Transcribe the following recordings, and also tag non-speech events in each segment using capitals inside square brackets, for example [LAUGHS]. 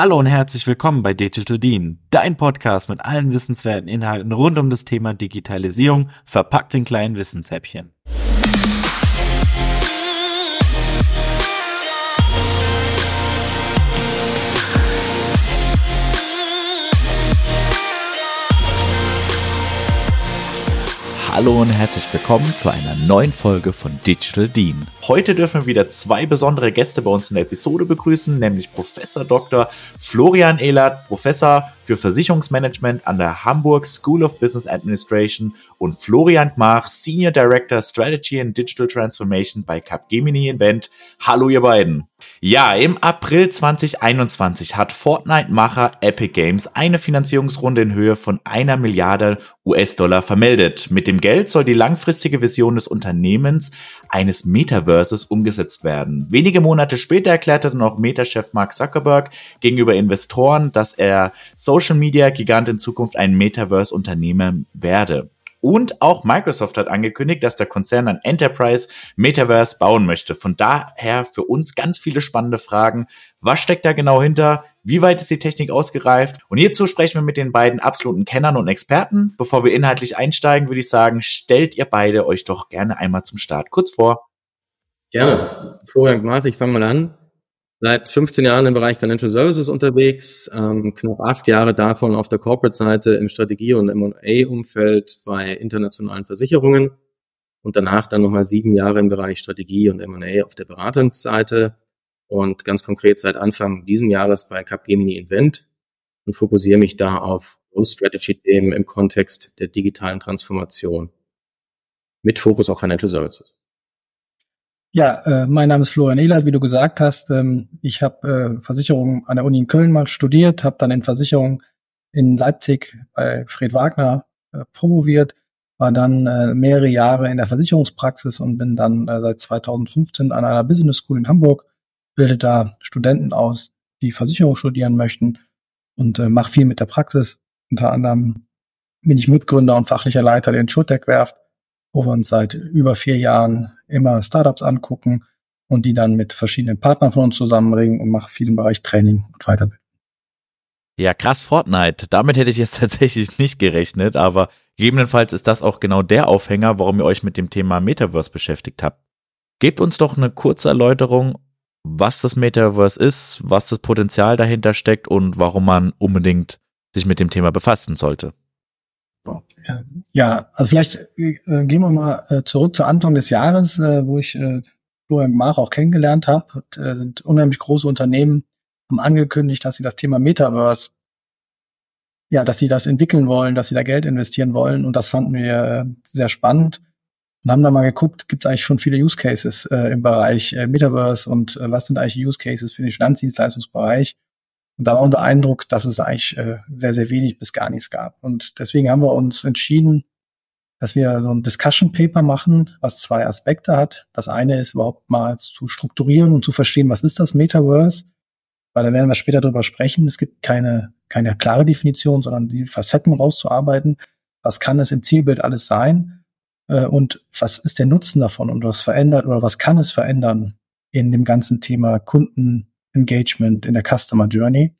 Hallo und herzlich willkommen bei Digital Dean, dein Podcast mit allen wissenswerten Inhalten rund um das Thema Digitalisierung, verpackt in kleinen Wissenshäppchen. Hallo und herzlich willkommen zu einer neuen Folge von Digital Dean. Heute dürfen wir wieder zwei besondere Gäste bei uns in der Episode begrüßen, nämlich Professor Dr. Florian Ehlert, Professor für Versicherungsmanagement an der Hamburg School of Business Administration und Florian Gmach, Senior Director Strategy and Digital Transformation bei Capgemini Invent. Hallo ihr beiden. Ja, im April 2021 hat Fortnite-Macher Epic Games eine Finanzierungsrunde in Höhe von einer Milliarde US-Dollar vermeldet. Mit dem Geld soll die langfristige Vision des Unternehmens eines Metaverses umgesetzt werden. Wenige Monate später erklärte dann auch Meta-Chef Mark Zuckerberg gegenüber Investoren, dass er so Social Media Gigant in Zukunft ein Metaverse Unternehmen werde. Und auch Microsoft hat angekündigt, dass der Konzern ein Enterprise Metaverse bauen möchte. Von daher für uns ganz viele spannende Fragen. Was steckt da genau hinter? Wie weit ist die Technik ausgereift? Und hierzu sprechen wir mit den beiden absoluten Kennern und Experten. Bevor wir inhaltlich einsteigen, würde ich sagen, stellt ihr beide euch doch gerne einmal zum Start kurz vor. Gerne. Florian Gmath, ich fange mal an seit 15 Jahren im Bereich Financial Services unterwegs, ähm, knapp acht Jahre davon auf der Corporate-Seite im Strategie- und M&A-Umfeld bei internationalen Versicherungen und danach dann nochmal sieben Jahre im Bereich Strategie und M&A auf der Beratungsseite und ganz konkret seit Anfang diesen Jahres bei Capgemini Invent und fokussiere mich da auf Growth Strategy Themen im Kontext der digitalen Transformation mit Fokus auf Financial Services. Ja, äh, mein Name ist Florian Ehlert, wie du gesagt hast. Ähm, ich habe äh, Versicherung an der Uni in Köln mal studiert, habe dann in Versicherung in Leipzig bei Fred Wagner äh, promoviert, war dann äh, mehrere Jahre in der Versicherungspraxis und bin dann äh, seit 2015 an einer Business School in Hamburg, bilde da Studenten aus, die Versicherung studieren möchten und äh, mache viel mit der Praxis. Unter anderem bin ich Mitgründer und fachlicher Leiter der Insurtech-Werft wo wir uns seit über vier Jahren immer Startups angucken und die dann mit verschiedenen Partnern von uns zusammenbringen und mache viel im Bereich Training und Weiterbildung. Ja, krass Fortnite. Damit hätte ich jetzt [LAUGHS] tatsächlich nicht gerechnet, aber gegebenenfalls ist das auch genau der Aufhänger, warum ihr euch mit dem Thema Metaverse beschäftigt habt. Gebt uns doch eine kurze Erläuterung, was das Metaverse ist, was das Potenzial dahinter steckt und warum man unbedingt sich mit dem Thema befassen sollte. Ja, also vielleicht äh, gehen wir mal äh, zurück zu Anfang des Jahres, äh, wo ich äh, Florian Mach auch kennengelernt habe. Äh, sind unheimlich große Unternehmen haben angekündigt, dass sie das Thema Metaverse, ja, dass sie das entwickeln wollen, dass sie da Geld investieren wollen. Und das fanden wir äh, sehr spannend und haben da mal geguckt, gibt es eigentlich schon viele Use Cases im Bereich Metaverse und was sind eigentlich Use Cases für den Finanzdienstleistungsbereich? Und da war unser Eindruck, dass es eigentlich äh, sehr, sehr wenig bis gar nichts gab. Und deswegen haben wir uns entschieden, dass wir so ein Discussion Paper machen, was zwei Aspekte hat. Das eine ist überhaupt mal zu strukturieren und zu verstehen, was ist das Metaverse? Weil da werden wir später drüber sprechen. Es gibt keine, keine klare Definition, sondern die Facetten rauszuarbeiten. Was kann es im Zielbild alles sein? Äh, und was ist der Nutzen davon? Und was verändert oder was kann es verändern in dem ganzen Thema Kunden, Engagement, in der Customer Journey.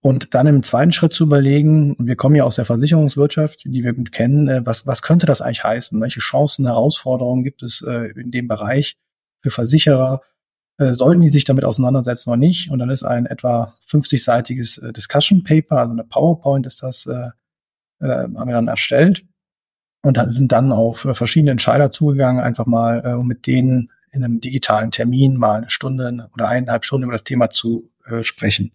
Und dann im zweiten Schritt zu überlegen, wir kommen ja aus der Versicherungswirtschaft, die wir gut kennen, äh, was, was könnte das eigentlich heißen? Welche Chancen, Herausforderungen gibt es äh, in dem Bereich für Versicherer? Äh, sollten die sich damit auseinandersetzen oder nicht? Und dann ist ein etwa 50-seitiges Discussion Paper, also eine PowerPoint ist das, haben wir dann erstellt. Und da sind dann auf verschiedene Entscheider zugegangen, einfach mal äh, mit denen in einem digitalen Termin mal eine Stunde oder eineinhalb Stunden über das Thema zu äh, sprechen.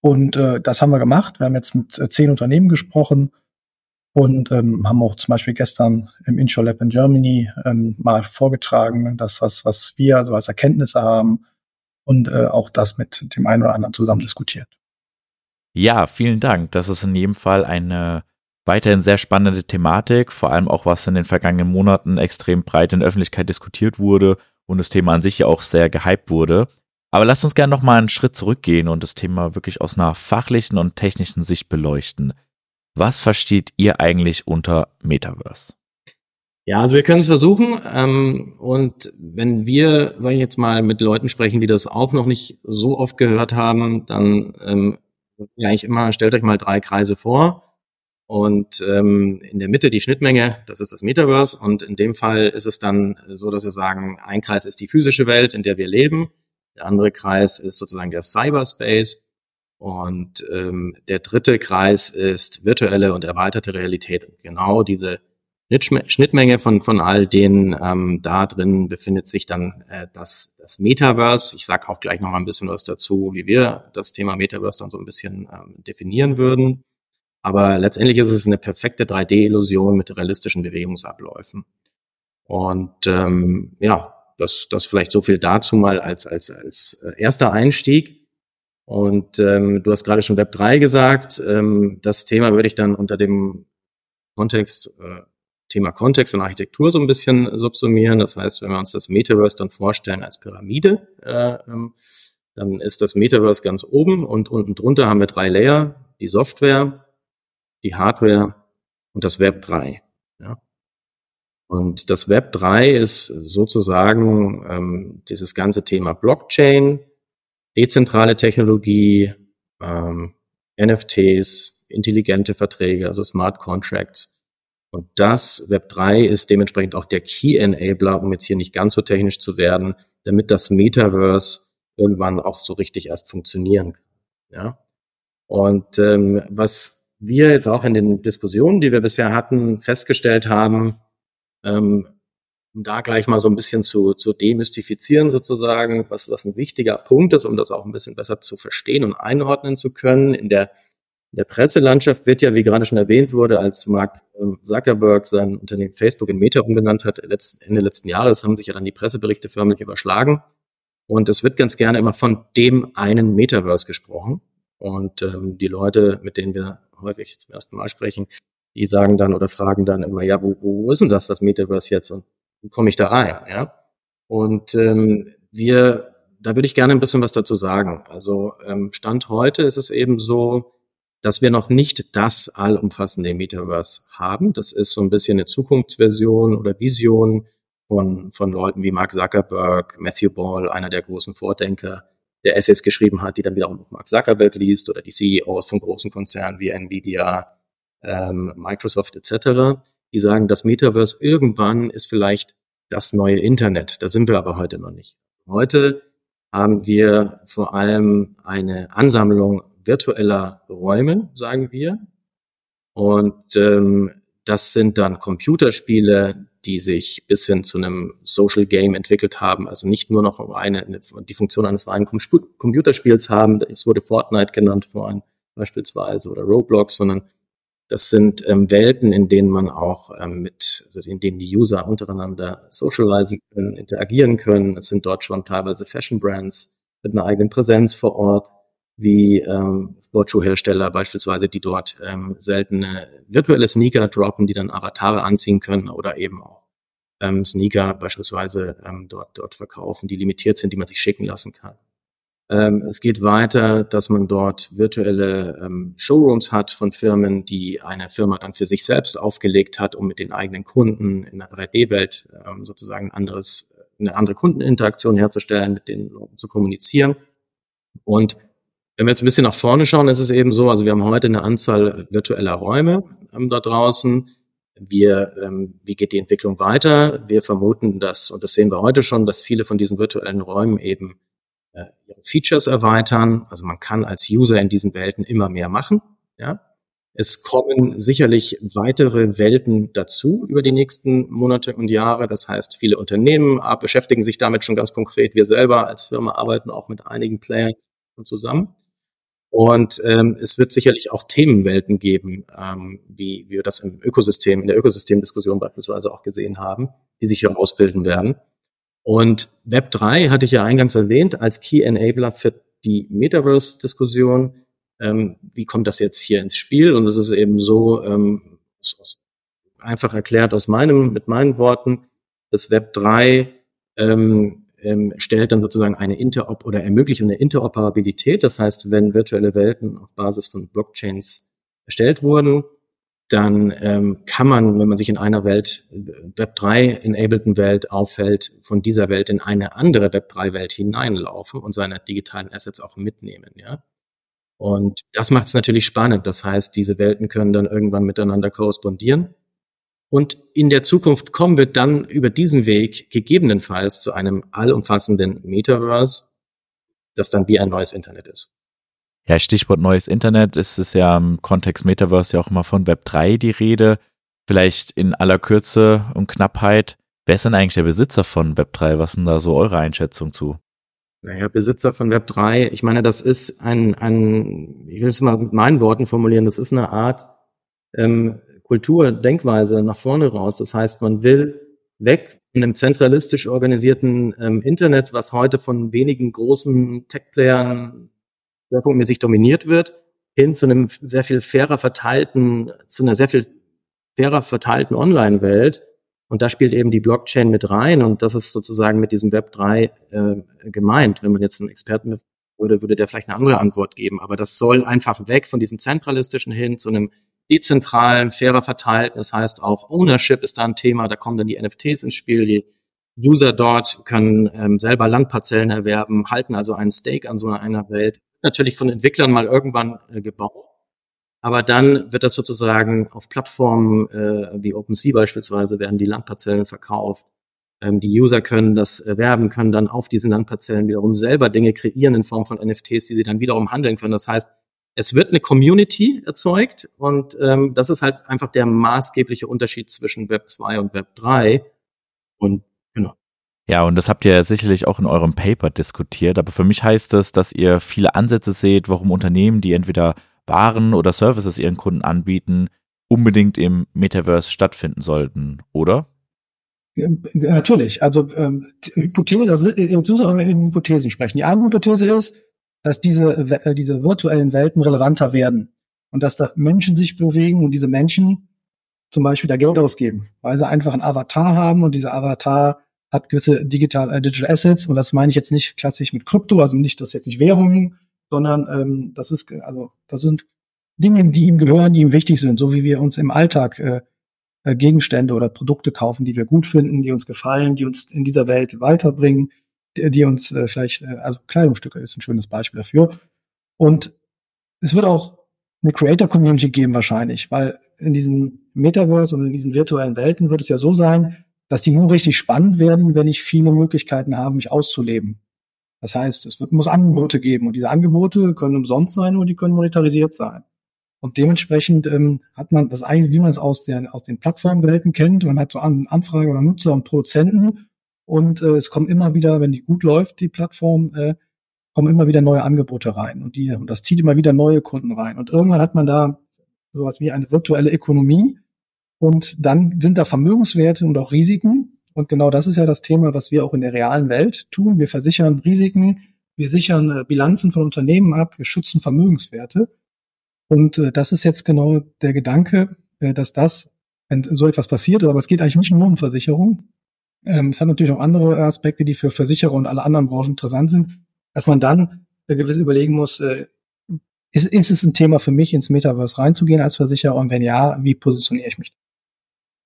Und äh, das haben wir gemacht. Wir haben jetzt mit äh, zehn Unternehmen gesprochen und ähm, haben auch zum Beispiel gestern im Insure Lab in Germany ähm, mal vorgetragen, das, was, was wir so als Erkenntnisse haben und äh, auch das mit dem einen oder anderen zusammen diskutiert. Ja, vielen Dank. Das ist in jedem Fall eine weiterhin sehr spannende Thematik, vor allem auch was in den vergangenen Monaten extrem breit in der Öffentlichkeit diskutiert wurde und das Thema an sich ja auch sehr gehypt wurde. Aber lasst uns gerne noch mal einen Schritt zurückgehen und das Thema wirklich aus einer fachlichen und technischen Sicht beleuchten. Was versteht ihr eigentlich unter Metaverse? Ja, also wir können es versuchen. Ähm, und wenn wir, sage ich jetzt mal, mit Leuten sprechen, die das auch noch nicht so oft gehört haben, dann ähm, ja eigentlich immer, stellt euch mal drei Kreise vor. Und ähm, in der Mitte die Schnittmenge, das ist das Metaverse. Und in dem Fall ist es dann so, dass wir sagen, ein Kreis ist die physische Welt, in der wir leben. Der andere Kreis ist sozusagen der Cyberspace. Und ähm, der dritte Kreis ist virtuelle und erweiterte Realität. Und genau diese Schnittmenge von, von all denen, ähm, da drin befindet sich dann äh, das, das Metaverse. Ich sage auch gleich noch mal ein bisschen was dazu, wie wir das Thema Metaverse dann so ein bisschen ähm, definieren würden. Aber letztendlich ist es eine perfekte 3D-Illusion mit realistischen Bewegungsabläufen. Und ähm, ja, das, das vielleicht so viel dazu mal als, als, als äh, erster Einstieg. Und ähm, du hast gerade schon Web 3 gesagt. Ähm, das Thema würde ich dann unter dem Kontext äh, Thema Kontext und Architektur so ein bisschen subsumieren. Das heißt, wenn wir uns das Metaverse dann vorstellen als Pyramide, äh, ähm, dann ist das Metaverse ganz oben und unten drunter haben wir drei Layer, die Software, die Hardware und das Web 3. Ja. Und das Web 3 ist sozusagen ähm, dieses ganze Thema Blockchain, dezentrale Technologie, ähm, NFTs, intelligente Verträge, also Smart Contracts und das Web 3 ist dementsprechend auch der Key Enabler, um jetzt hier nicht ganz so technisch zu werden, damit das Metaverse irgendwann auch so richtig erst funktionieren kann. Ja? Und ähm, was wir jetzt auch in den Diskussionen, die wir bisher hatten, festgestellt haben, ähm, um da gleich mal so ein bisschen zu, zu demystifizieren sozusagen, was das ein wichtiger Punkt ist, um das auch ein bisschen besser zu verstehen und einordnen zu können. In der in der Presselandschaft wird ja, wie gerade schon erwähnt wurde, als Mark ähm, Zuckerberg sein Unternehmen Facebook in Meta umbenannt hat, Ende letzten Jahres haben sich ja dann die Presseberichte förmlich überschlagen. Und es wird ganz gerne immer von dem einen Metaverse gesprochen. Und ähm, die Leute, mit denen wir häufig zum ersten Mal sprechen, die sagen dann oder fragen dann immer, ja, wo, wo ist denn das, das Metaverse jetzt und wo komme ich da rein? Ja? Und ähm, wir, da würde ich gerne ein bisschen was dazu sagen. Also ähm, Stand heute ist es eben so, dass wir noch nicht das allumfassende Metaverse haben. Das ist so ein bisschen eine Zukunftsversion oder Vision von, von Leuten wie Mark Zuckerberg, Matthew Ball, einer der großen Vordenker, der Essays geschrieben hat, die dann wiederum noch Mark Zuckerberg liest oder die CEOs von großen Konzernen wie Nvidia, ähm, Microsoft etc. Die sagen, das Metaverse irgendwann ist vielleicht das neue Internet. Da sind wir aber heute noch nicht. Heute haben wir vor allem eine Ansammlung virtueller Räumen, sagen wir. Und ähm, das sind dann Computerspiele, die sich bis hin zu einem Social Game entwickelt haben, also nicht nur noch eine, eine die Funktion eines reinen Computerspiels haben, es wurde Fortnite genannt vorhin beispielsweise oder Roblox, sondern das sind ähm, Welten, in denen man auch ähm, mit, also in denen die User untereinander socialisen können, interagieren können. Es sind dort schon teilweise Fashion Brands mit einer eigenen Präsenz vor Ort wie ähm, Sportschuhhersteller beispielsweise, die dort ähm, seltene virtuelle Sneaker droppen, die dann Avatare anziehen können oder eben auch ähm, Sneaker beispielsweise ähm, dort, dort verkaufen, die limitiert sind, die man sich schicken lassen kann. Ähm, es geht weiter, dass man dort virtuelle ähm, Showrooms hat von Firmen, die eine Firma dann für sich selbst aufgelegt hat, um mit den eigenen Kunden in der 3D-Welt ähm, sozusagen anderes, eine andere Kundeninteraktion herzustellen, mit den Leuten zu kommunizieren. Und wenn wir jetzt ein bisschen nach vorne schauen, ist es eben so, also wir haben heute eine Anzahl virtueller Räume ähm, da draußen. Wir, ähm, wie geht die Entwicklung weiter? Wir vermuten, dass, und das sehen wir heute schon, dass viele von diesen virtuellen Räumen eben äh, Features erweitern. Also man kann als User in diesen Welten immer mehr machen. Ja? Es kommen sicherlich weitere Welten dazu über die nächsten Monate und Jahre. Das heißt, viele Unternehmen beschäftigen sich damit schon ganz konkret. Wir selber als Firma arbeiten auch mit einigen Playern zusammen. Und ähm, es wird sicherlich auch Themenwelten geben, ähm, wie, wie wir das im Ökosystem, in der Ökosystemdiskussion beispielsweise auch gesehen haben, die sich herausbilden werden. Und Web 3 hatte ich ja eingangs erwähnt als Key Enabler für die Metaverse-Diskussion. Ähm, wie kommt das jetzt hier ins Spiel? Und es ist eben so, ähm, einfach erklärt aus meinem, mit meinen Worten, dass Web 3 ähm, ähm, stellt dann sozusagen eine Interop oder ermöglicht eine Interoperabilität. Das heißt, wenn virtuelle Welten auf Basis von Blockchains erstellt wurden, dann ähm, kann man, wenn man sich in einer Welt, Web 3-enableden Welt aufhält, von dieser Welt in eine andere Web 3-Welt hineinlaufen und seine digitalen Assets auch mitnehmen, ja. Und das macht es natürlich spannend. Das heißt, diese Welten können dann irgendwann miteinander korrespondieren. Und in der Zukunft kommen wir dann über diesen Weg gegebenenfalls zu einem allumfassenden Metaverse, das dann wie ein neues Internet ist. Ja, Stichwort neues Internet ist es ja im Kontext Metaverse ja auch immer von Web 3 die Rede. Vielleicht in aller Kürze und Knappheit. Wer ist denn eigentlich der Besitzer von Web 3? Was sind da so eure Einschätzung zu? Naja, Besitzer von Web 3, ich meine, das ist ein, ein ich will es mal mit meinen Worten formulieren, das ist eine Art ähm, Kultur, Denkweise nach vorne raus. Das heißt, man will weg in einem zentralistisch organisierten ähm, Internet, was heute von wenigen großen Tech-Playern schwerpunktmäßig dominiert wird, hin zu einem sehr viel fairer verteilten, zu einer sehr viel fairer verteilten Online-Welt. Und da spielt eben die Blockchain mit rein und das ist sozusagen mit diesem Web 3 äh, gemeint. Wenn man jetzt einen Experten würde, würde der vielleicht eine andere Antwort geben. Aber das soll einfach weg von diesem zentralistischen hin zu einem dezentralen, fairer verteilten. Das heißt auch Ownership ist da ein Thema. Da kommen dann die NFTs ins Spiel. Die User dort können ähm, selber Landparzellen erwerben, halten also einen Stake an so einer Welt natürlich von Entwicklern mal irgendwann äh, gebaut. Aber dann wird das sozusagen auf Plattformen äh, wie OpenSea beispielsweise werden die Landparzellen verkauft. Ähm, die User können das erwerben, können dann auf diesen Landparzellen wiederum selber Dinge kreieren in Form von NFTs, die sie dann wiederum handeln können. Das heißt, es wird eine Community erzeugt und ähm, das ist halt einfach der maßgebliche Unterschied zwischen Web 2 und Web 3. Und genau. Ja, und das habt ihr sicherlich auch in eurem Paper diskutiert, aber für mich heißt es, dass ihr viele Ansätze seht, warum Unternehmen, die entweder Waren oder Services ihren Kunden anbieten, unbedingt im Metaverse stattfinden sollten, oder? Ja, natürlich. Also ähm, Hypothese, also jetzt müssen wir über Hypothesen sprechen. Die eine Hypothese ist, dass diese, äh, diese virtuellen Welten relevanter werden und dass da Menschen sich bewegen und diese Menschen zum Beispiel da Geld ausgeben, weil sie einfach einen Avatar haben und dieser Avatar hat gewisse digital, äh, Digital Assets und das meine ich jetzt nicht klassisch mit Krypto, also nicht das jetzt nicht Währungen, sondern ähm, das ist also das sind Dinge, die ihm gehören, die ihm wichtig sind, so wie wir uns im Alltag äh, äh, Gegenstände oder Produkte kaufen, die wir gut finden, die uns gefallen, die uns in dieser Welt weiterbringen, die, uns äh, vielleicht äh, also Kleidungsstücke ist ein schönes Beispiel dafür und es wird auch eine Creator Community geben wahrscheinlich, weil in diesen Metaverse und in diesen virtuellen Welten wird es ja so sein, dass die nur richtig spannend werden, wenn ich viele Möglichkeiten habe, mich auszuleben. Das heißt, es wird, muss Angebote geben und diese Angebote können umsonst sein oder die können monetarisiert sein. Und dementsprechend ähm, hat man das eigentlich, wie man es aus, der, aus den Plattformwelten kennt, man hat so An Anfrage oder Nutzer und Produzenten und äh, es kommen immer wieder, wenn die gut läuft, die Plattform, äh, kommen immer wieder neue Angebote rein und die und das zieht immer wieder neue Kunden rein und irgendwann hat man da sowas wie eine virtuelle Ökonomie, und dann sind da Vermögenswerte und auch Risiken. Und genau das ist ja das Thema, was wir auch in der realen Welt tun. Wir versichern Risiken, wir sichern äh, Bilanzen von Unternehmen ab, wir schützen Vermögenswerte. Und äh, das ist jetzt genau der Gedanke, äh, dass das, wenn so etwas passiert, aber es geht eigentlich nicht nur um Versicherung. Ähm, es hat natürlich auch andere Aspekte, die für Versicherer und alle anderen Branchen interessant sind, dass man dann äh, gewiss überlegen muss, äh, ist, ist es ein Thema für mich, ins Metaverse reinzugehen als Versicherer? Und wenn ja, wie positioniere ich mich?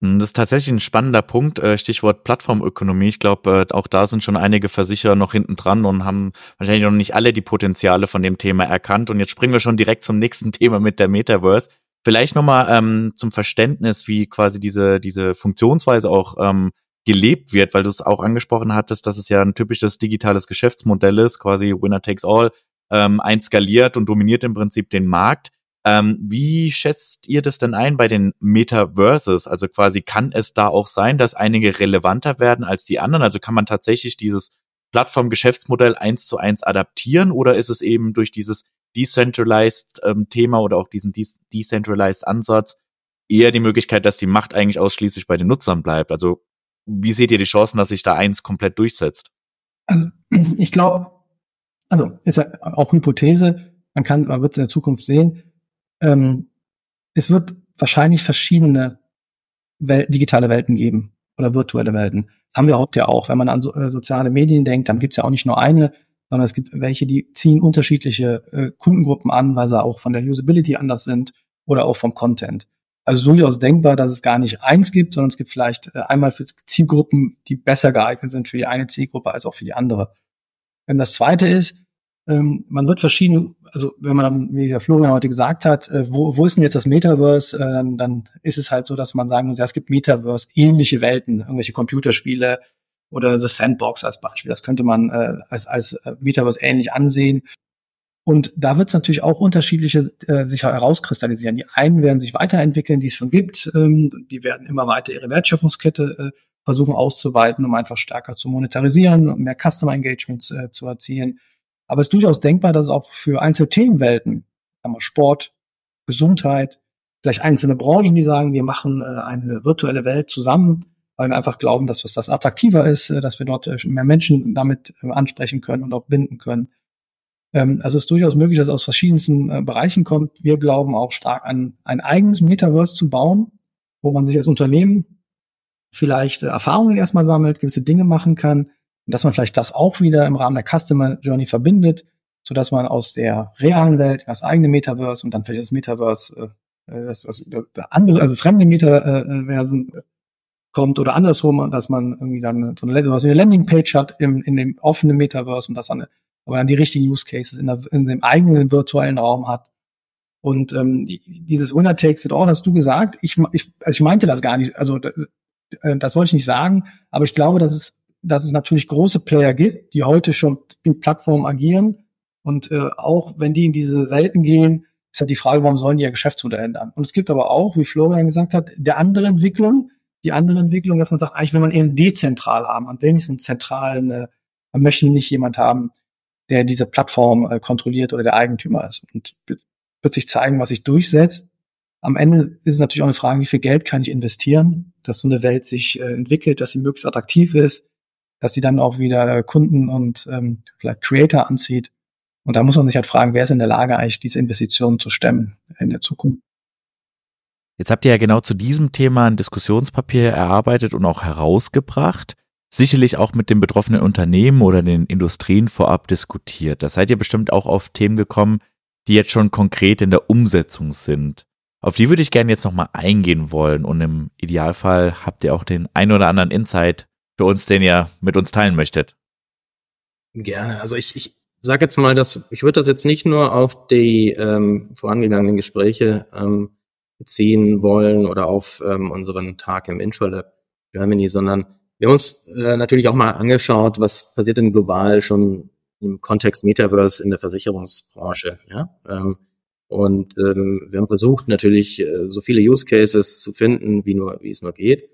Hm, das ist tatsächlich ein spannender Punkt, äh, Stichwort Plattformökonomie. Ich glaube, äh, auch da sind schon einige Versicherer noch hinten dran und haben wahrscheinlich noch nicht alle die Potenziale von dem Thema erkannt. Und jetzt springen wir schon direkt zum nächsten [LAUGHS] Thema mit der Metaverse. Vielleicht nochmal ähm, zum Verständnis, wie quasi diese, diese Funktionsweise auch ähm, gelebt wird, weil du es auch angesprochen hattest, dass es ja ein typisches digitales Geschäftsmodell ist, quasi Winner takes all, ähm, eins skaliert und dominiert im Prinzip den Markt. Ähm, wie schätzt ihr das denn ein bei den Metaverses? Also quasi kann es da auch sein, dass einige relevanter werden als die anderen? Also kann man tatsächlich dieses Plattform-Geschäftsmodell eins zu eins adaptieren oder ist es eben durch dieses Decentralized ähm, Thema oder auch diesen De Decentralized Ansatz eher die Möglichkeit, dass die Macht eigentlich ausschließlich bei den Nutzern bleibt? Also wie seht ihr die Chancen, dass sich da eins komplett durchsetzt? Also [CLEARS THROAT] ich glaube, also ist ja auch Hypothese, man kann, man wird es in der Zukunft sehen, ähm, es wird wahrscheinlich verschiedene Wel digitale Welten geben oder virtuelle Welten. Das haben wir heute ja auch. Wenn man an so, äh, soziale Medien denkt, dann gibt es ja auch nicht nur eine, sondern es gibt welche, die ziehen unterschiedliche äh, Kundengruppen an, weil sie auch von der Usability anders sind oder auch vom Content. Also durchaus denkbar, dass es gar nicht eins gibt, sondern es gibt vielleicht äh, einmal für Zielgruppen, die besser geeignet sind für die eine Zielgruppe als auch für die andere. Und das zweite ist, ähm, man wird verschiedene, also wenn man wie der Florian heute gesagt hat, äh, wo, wo ist denn jetzt das Metaverse, äh, dann, dann ist es halt so, dass man sagen muss, ja, es gibt Metaverse-ähnliche Welten, irgendwelche Computerspiele oder The Sandbox als Beispiel. Das könnte man als, als Metaverse ähnlich ansehen. Und da wird es natürlich auch unterschiedliche äh, sich herauskristallisieren. Die einen werden sich weiterentwickeln, die es schon gibt. Ähm, die werden immer weiter ihre Wertschöpfungskette äh, versuchen auszuweiten, um einfach stärker zu monetarisieren und mehr Customer Engagements äh, zu erzielen. Aber es ist durchaus denkbar, dass es auch für einzelne Themenwelten, sagen wir Sport, Gesundheit, vielleicht einzelne Branchen, die sagen, wir machen äh, eine virtuelle Welt zusammen, weil wir einfach glauben, dass was das attraktiver ist, äh, dass wir dort äh, mehr Menschen damit äh, ansprechen können und auch binden können. Ähm, also es ist durchaus möglich, dass es aus verschiedensten äh, Bereichen kommt. Wir glauben auch stark an ein eigenes Metaverse zu bauen, wo man sich als Unternehmen vielleicht äh, Erfahrungen erstmal sammelt, gewisse Dinge machen kann und dass man vielleicht das auch wieder im Rahmen der Customer Journey verbindet, so dass man aus der realen Welt das eigene Metaverse und dann vielleicht das Metaverse, äh, äh das, das, das andere, also fremde Metaversen äh, kommt oder andersrum, dass man irgendwie dann so eine, so eine Landingpage hat im, in dem offenen Metaverse und das dann aber dann die richtigen Use Cases in, der, in dem eigenen virtuellen Raum hat. Und ähm, dieses Winner takes it all hast du gesagt. Ich, ich, also ich meinte das gar nicht. Also äh, das wollte ich nicht sagen. Aber ich glaube, dass es, dass es natürlich große Player gibt, die heute schon in Plattformen agieren. Und äh, auch wenn die in diese Welten gehen, ist halt die Frage, warum sollen die ihr Geschäftsmodell ändern? Und es gibt aber auch, wie Florian gesagt hat, der andere Entwicklung, die andere Entwicklung, dass man sagt, eigentlich will man eher dezentral haben, man will zentralen, äh, man möchte nicht jemand haben, der diese Plattform äh, kontrolliert oder der Eigentümer ist. Und wird sich zeigen, was sich durchsetzt. Am Ende ist es natürlich auch eine Frage, wie viel Geld kann ich investieren, dass so eine Welt sich äh, entwickelt, dass sie möglichst attraktiv ist, dass sie dann auch wieder Kunden und ähm, vielleicht Creator anzieht. Und da muss man sich halt fragen, wer ist in der Lage, eigentlich diese Investitionen zu stemmen in der Zukunft. Jetzt habt ihr ja genau zu diesem Thema ein Diskussionspapier erarbeitet und auch herausgebracht sicherlich auch mit den betroffenen Unternehmen oder den Industrien vorab diskutiert. Da seid ihr bestimmt auch auf Themen gekommen, die jetzt schon konkret in der Umsetzung sind. Auf die würde ich gerne jetzt nochmal eingehen wollen und im Idealfall habt ihr auch den ein oder anderen Insight für uns, den ihr mit uns teilen möchtet. Gerne. Also ich, ich sage jetzt mal, dass ich würde das jetzt nicht nur auf die ähm, vorangegangenen Gespräche ähm, beziehen wollen oder auf ähm, unseren Tag im Intralab Germany, sondern wir haben uns äh, natürlich auch mal angeschaut, was passiert denn global schon im Kontext Metaverse in der Versicherungsbranche. Ja? Ähm, und ähm, wir haben versucht, natürlich äh, so viele Use Cases zu finden, wie nur wie es nur geht.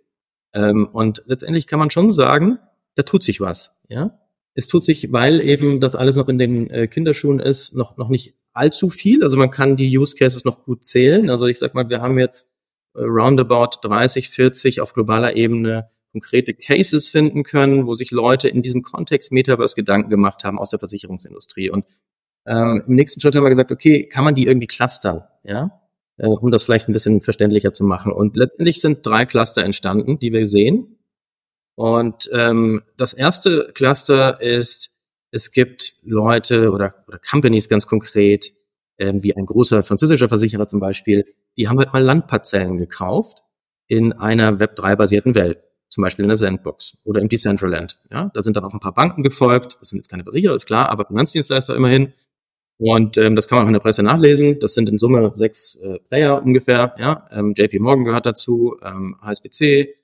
Ähm, und letztendlich kann man schon sagen, da tut sich was. Ja, es tut sich, weil eben das alles noch in den äh, Kinderschuhen ist, noch noch nicht allzu viel. Also man kann die Use Cases noch gut zählen. Also ich sag mal, wir haben jetzt äh, roundabout 30, 40 auf globaler Ebene konkrete Cases finden können, wo sich Leute in diesem Kontext Metaverse Gedanken gemacht haben aus der Versicherungsindustrie. Und ähm, im nächsten Schritt haben wir gesagt, okay, kann man die irgendwie clustern, ja, äh, um das vielleicht ein bisschen verständlicher zu machen. Und letztendlich sind drei Cluster entstanden, die wir sehen. Und ähm, das erste Cluster ist, es gibt Leute oder, oder Companies ganz konkret, ähm, wie ein großer französischer Versicherer zum Beispiel, die haben halt mal Landparzellen gekauft in einer Web3-basierten Welt zum Beispiel in der Sandbox oder im Decentraland. Ja, da sind dann auch ein paar Banken gefolgt. Das sind jetzt keine Versicherer, ist klar, aber Finanzdienstleister immerhin. Und ähm, das kann man auch in der Presse nachlesen. Das sind in Summe sechs äh, Player ungefähr. Ja, ähm, JP Morgan gehört dazu, ähm, HSBC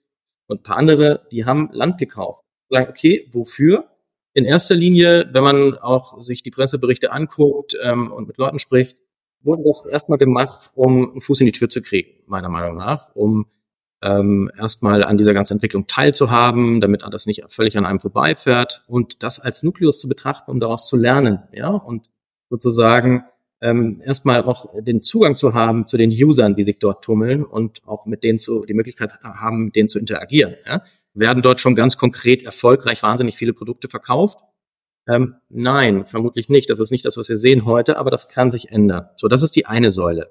und ein paar andere. Die haben Land gekauft. Sagen, okay, wofür? In erster Linie, wenn man auch sich die Presseberichte anguckt ähm, und mit Leuten spricht, wurde das erstmal gemacht, um einen Fuß in die Tür zu kriegen, meiner Meinung nach, um ähm, erstmal an dieser ganzen Entwicklung teilzuhaben, damit das nicht völlig an einem vorbeifährt und das als Nukleus zu betrachten, um daraus zu lernen, ja, und sozusagen ähm, erstmal auch den Zugang zu haben zu den Usern, die sich dort tummeln und auch mit denen zu, die Möglichkeit haben, mit denen zu interagieren. Ja. Werden dort schon ganz konkret erfolgreich wahnsinnig viele Produkte verkauft? Ähm, nein, vermutlich nicht. Das ist nicht das, was wir sehen heute, aber das kann sich ändern. So, das ist die eine Säule.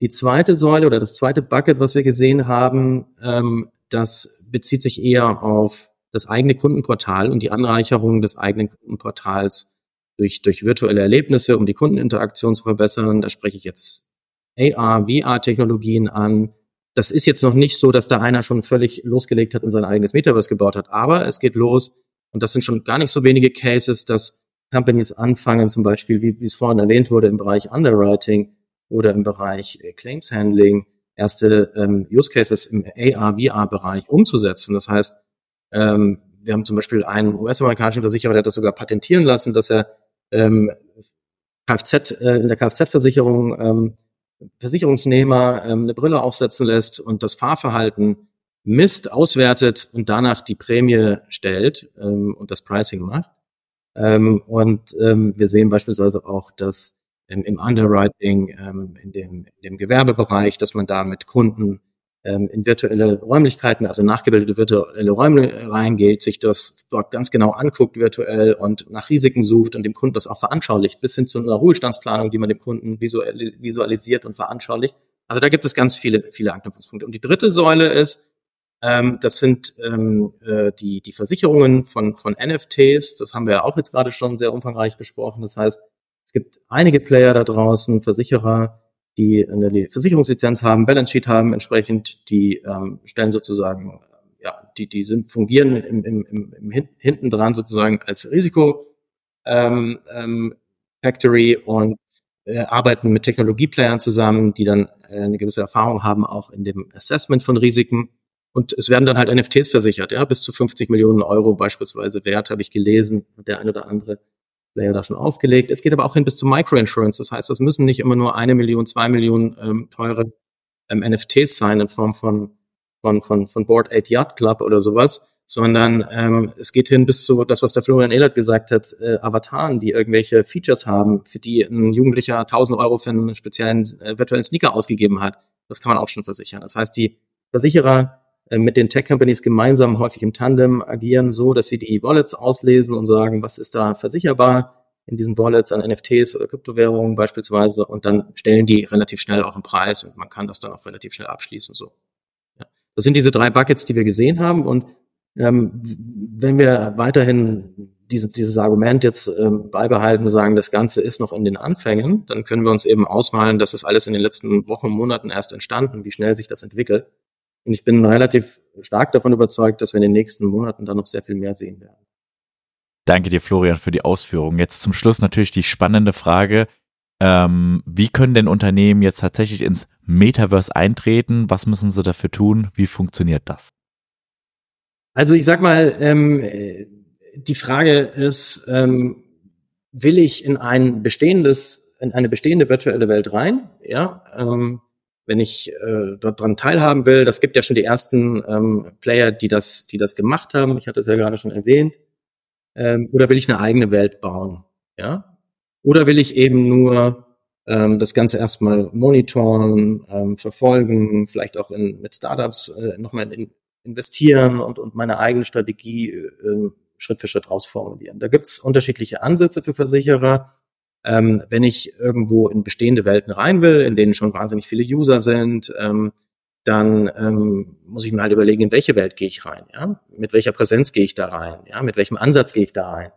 Die zweite Säule oder das zweite Bucket, was wir gesehen haben, ähm, das bezieht sich eher auf das eigene Kundenportal und die Anreicherung des eigenen Kundenportals durch, durch virtuelle Erlebnisse, um die Kundeninteraktion zu verbessern. Da spreche ich jetzt AR, VR-Technologien an, das ist jetzt noch nicht so, dass da einer schon völlig losgelegt hat und sein eigenes Metaverse gebaut hat, aber es geht los und das sind schon gar nicht so wenige Cases, dass Companies anfangen, zum Beispiel, wie, wie es vorhin erwähnt wurde, im Bereich Underwriting oder im Bereich äh, Claims Handling erste ähm, Use Cases im AR-VR-Bereich umzusetzen. Das heißt, ähm, wir haben zum Beispiel einen US-amerikanischen Versicherer, der hat das sogar patentieren lassen, dass er ähm, Kfz, äh, in der Kfz-Versicherung ähm, Versicherungsnehmer ähm, eine Brille aufsetzen lässt und das Fahrverhalten misst, auswertet und danach die Prämie stellt ähm, und das Pricing macht. Ähm, und ähm, wir sehen beispielsweise auch, dass ähm, im Underwriting, ähm, in, dem, in dem Gewerbebereich, dass man da mit Kunden ähm, in virtuelle Räumlichkeiten, also nachgebildete virtuelle Räume reingeht, sich das dort ganz genau anguckt virtuell und nach Risiken sucht und dem Kunden das auch veranschaulicht, bis hin zu einer Ruhestandsplanung, die man dem Kunden visualisiert und veranschaulicht. Also da gibt es ganz viele, viele Anknüpfungspunkte. Und die dritte Säule ist, ähm, das sind ähm, äh, die, die Versicherungen von, von NFTs. Das haben wir ja auch jetzt gerade schon sehr umfangreich besprochen. Das heißt, es gibt einige Player da draußen, Versicherer, die eine Versicherungslizenz haben, Balance Sheet haben, entsprechend, die ähm, stellen sozusagen, ja, die, die sind, fungieren im, im, im, im hinten dran sozusagen als Risiko ähm, ähm, Factory und äh, arbeiten mit Technologieplayern zusammen, die dann äh, eine gewisse Erfahrung haben, auch in dem Assessment von Risiken. Und es werden dann halt NFTs versichert, ja, bis zu 50 Millionen Euro beispielsweise Wert, habe ich gelesen, der eine oder andere Player da schon aufgelegt. Es geht aber auch hin bis zu Microinsurance. Das heißt, das müssen nicht immer nur eine Million, zwei Millionen ähm, teure ähm, NFTs sein in Form von, von, von, von Board 8 Yacht Club oder sowas, sondern ähm, es geht hin bis zu das, was der Florian Ehlert gesagt hat, äh, Avataren, die irgendwelche Features haben, für die ein Jugendlicher 1000 Euro für einen speziellen äh, virtuellen Sneaker ausgegeben hat. Das kann man auch schon versichern. Das heißt, die Versicherer mit den Tech-Companies gemeinsam häufig im Tandem agieren, so dass sie die Wallets auslesen und sagen, was ist da versicherbar in diesen Wallets an NFTs oder Kryptowährungen beispielsweise und dann stellen die relativ schnell auch einen Preis und man kann das dann auch relativ schnell abschließen. So. Ja. Das sind diese drei Buckets, die wir gesehen haben und ähm, wenn wir weiterhin diese, dieses Argument jetzt ähm, beibehalten und sagen, das Ganze ist noch in den Anfängen, dann können wir uns eben ausmalen, dass es alles in den letzten Wochen, Monaten erst entstanden, wie schnell sich das entwickelt. Und ich bin relativ stark davon überzeugt, dass wir in den nächsten Monaten da noch sehr viel mehr sehen werden. Danke dir, Florian, für die Ausführungen. Jetzt zum Schluss natürlich die spannende Frage. Ähm, wie können denn Unternehmen jetzt tatsächlich ins Metaverse eintreten? Was müssen sie dafür tun? Wie funktioniert das? Also ich sag mal, ähm, die Frage ist, ähm, will ich in ein bestehendes, in eine bestehende virtuelle Welt rein? Ja, ähm, wenn ich äh, dort dran teilhaben will. Das gibt ja schon die ersten ähm, Player, die das, die das gemacht haben. Ich hatte es ja gerade schon erwähnt. Ähm, oder will ich eine eigene Welt bauen? Ja? Oder will ich eben nur ähm, das Ganze erstmal monitoren, ähm, verfolgen, vielleicht auch in, mit Startups äh, nochmal in, investieren und, und meine eigene Strategie äh, Schritt für Schritt rausformulieren. Da gibt's unterschiedliche Ansätze für Versicherer. Ähm, wenn ich irgendwo in bestehende Welten rein will, in denen schon wahnsinnig viele User sind, ähm, dann ähm, muss ich mir halt überlegen, in welche Welt gehe ich rein, ja? Mit welcher Präsenz gehe ich da rein, ja? Mit welchem Ansatz gehe ich da rein?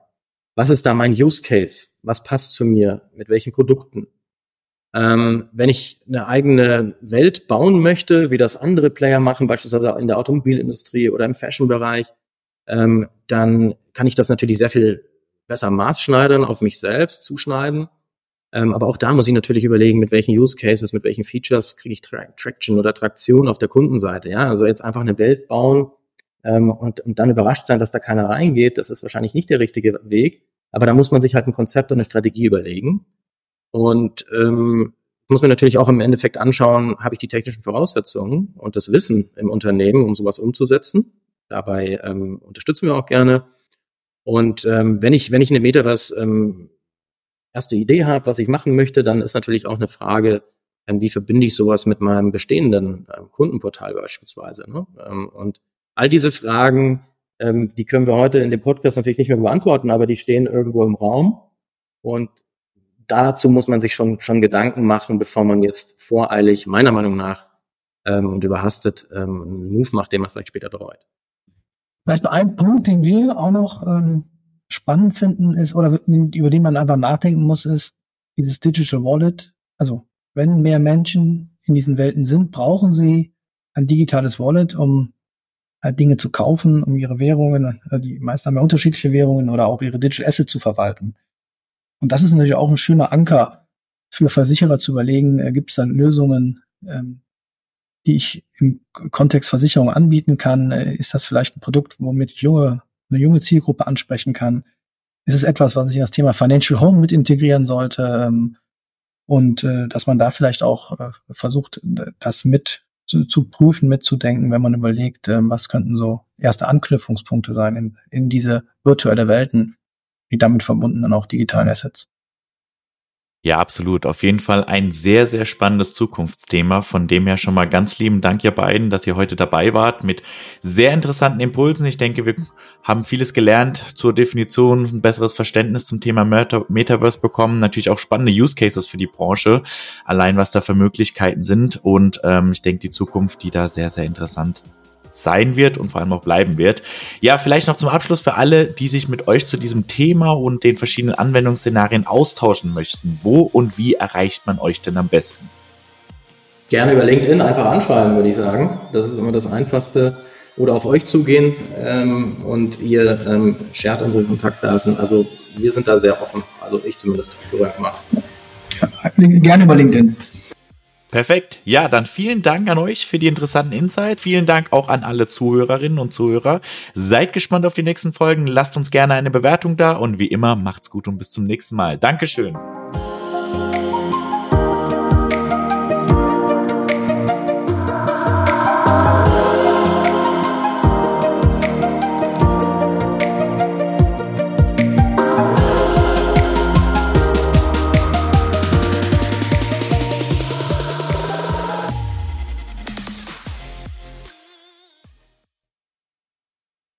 Was ist da mein Use Case? Was passt zu mir? Mit welchen Produkten? Ähm, wenn ich eine eigene Welt bauen möchte, wie das andere Player machen, beispielsweise in der Automobilindustrie oder im Fashion-Bereich, ähm, dann kann ich das natürlich sehr viel besser maßschneidern, auf mich selbst zuschneiden. Ähm, aber auch da muss ich natürlich überlegen, mit welchen Use Cases, mit welchen Features kriege ich Tra Traction oder Traktion auf der Kundenseite. Ja, also jetzt einfach eine Welt bauen ähm, und, und dann überrascht sein, dass da keiner reingeht, das ist wahrscheinlich nicht der richtige Weg. Aber da muss man sich halt ein Konzept und eine Strategie überlegen. Und ähm, muss man natürlich auch im Endeffekt anschauen, habe ich die technischen Voraussetzungen und das Wissen im Unternehmen, um sowas umzusetzen. Dabei ähm, unterstützen wir auch gerne. Und ähm, wenn ich, wenn ich eine Metaverse ähm, erste Idee habe, was ich machen möchte, dann ist natürlich auch eine Frage, ähm, wie verbinde ich sowas mit meinem bestehenden ähm, Kundenportal beispielsweise. Ne? Ähm, und all diese Fragen, ähm, die können wir heute in dem Podcast natürlich nicht mehr beantworten, aber die stehen irgendwo im Raum. Und dazu muss man sich schon, schon Gedanken machen, bevor man jetzt voreilig, meiner Meinung nach, ähm, und überhastet ähm, einen Move macht, den man vielleicht später bereut. Vielleicht noch ein Punkt, den wir auch noch ähm, spannend finden, ist, oder über den man einfach nachdenken muss, ist dieses Digital Wallet. Also, wenn mehr Menschen in diesen Welten sind, brauchen sie ein digitales Wallet, um äh, Dinge zu kaufen, um ihre Währungen, äh, die meisten haben ja unterschiedliche Währungen oder auch ihre Digital Assets zu verwalten. Und das ist natürlich auch ein schöner Anker für Versicherer zu überlegen, äh, gibt es da Lösungen, ähm, die ich im Kontext Versicherung anbieten kann? Äh, ist das vielleicht ein Produkt, womit ich junge, eine junge Zielgruppe ansprechen kann? Ist es etwas, was ich in das Thema Financial Home mit integrieren sollte? Ähm, und äh, dass man da vielleicht auch äh, versucht, das mit zu, zu prüfen, mitzudenken, wenn man überlegt, äh, was könnten so erste Anknüpfungspunkte sein in, in diese virtuelle Welten, die damit verbundenen auch digitalen Assets. Ja, absolut. Auf jeden Fall ein sehr, sehr spannendes Zukunftsthema. Von dem her schon mal ganz lieben Dank, ihr beiden, dass ihr heute dabei wart mit sehr interessanten Impulsen. Ich denke, wir haben vieles gelernt zur Definition, ein besseres Verständnis zum Thema Meta Metaverse bekommen. Natürlich auch spannende Use Cases für die Branche. Allein was da für Möglichkeiten sind. Und ähm, ich denke, die Zukunft, die da sehr, sehr interessant sein wird und vor allem auch bleiben wird. Ja, vielleicht noch zum Abschluss für alle, die sich mit euch zu diesem Thema und den verschiedenen Anwendungsszenarien austauschen möchten. Wo und wie erreicht man euch denn am besten? Gerne über LinkedIn einfach anschreiben, würde ich sagen. Das ist immer das Einfachste. Oder auf euch zugehen ähm, und ihr ähm, shared unsere Kontaktdaten. Also wir sind da sehr offen. Also ich zumindest früher gerne über LinkedIn. Perfekt. Ja, dann vielen Dank an euch für die interessanten Insights. Vielen Dank auch an alle Zuhörerinnen und Zuhörer. Seid gespannt auf die nächsten Folgen. Lasst uns gerne eine Bewertung da und wie immer macht's gut und bis zum nächsten Mal. Dankeschön.